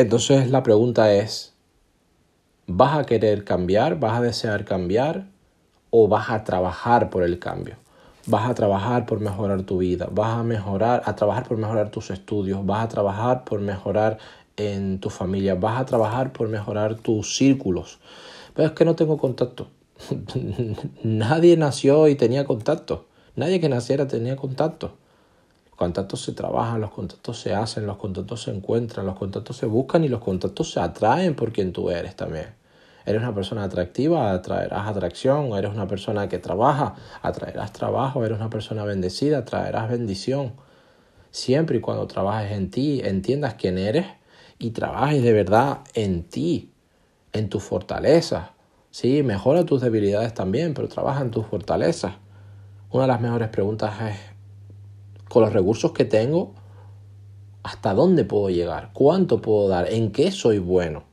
Entonces la pregunta es, ¿vas a querer cambiar? ¿Vas a desear cambiar? ¿O vas a trabajar por el cambio? Vas a trabajar por mejorar tu vida, vas a mejorar, a trabajar por mejorar tus estudios, vas a trabajar por mejorar en tu familia, vas a trabajar por mejorar tus círculos. Pero es que no tengo contacto. Nadie nació y tenía contacto. Nadie que naciera tenía contacto contactos se trabajan, los contactos se hacen, los contactos se encuentran, los contactos se buscan y los contactos se atraen por quien tú eres también. Eres una persona atractiva, atraerás atracción, eres una persona que trabaja, atraerás trabajo, eres una persona bendecida, atraerás bendición. Siempre y cuando trabajes en ti, entiendas quién eres y trabajes de verdad en ti, en tu fortaleza. Sí, mejora tus debilidades también, pero trabaja en tus fortalezas. Una de las mejores preguntas es con los recursos que tengo, hasta dónde puedo llegar, cuánto puedo dar, en qué soy bueno.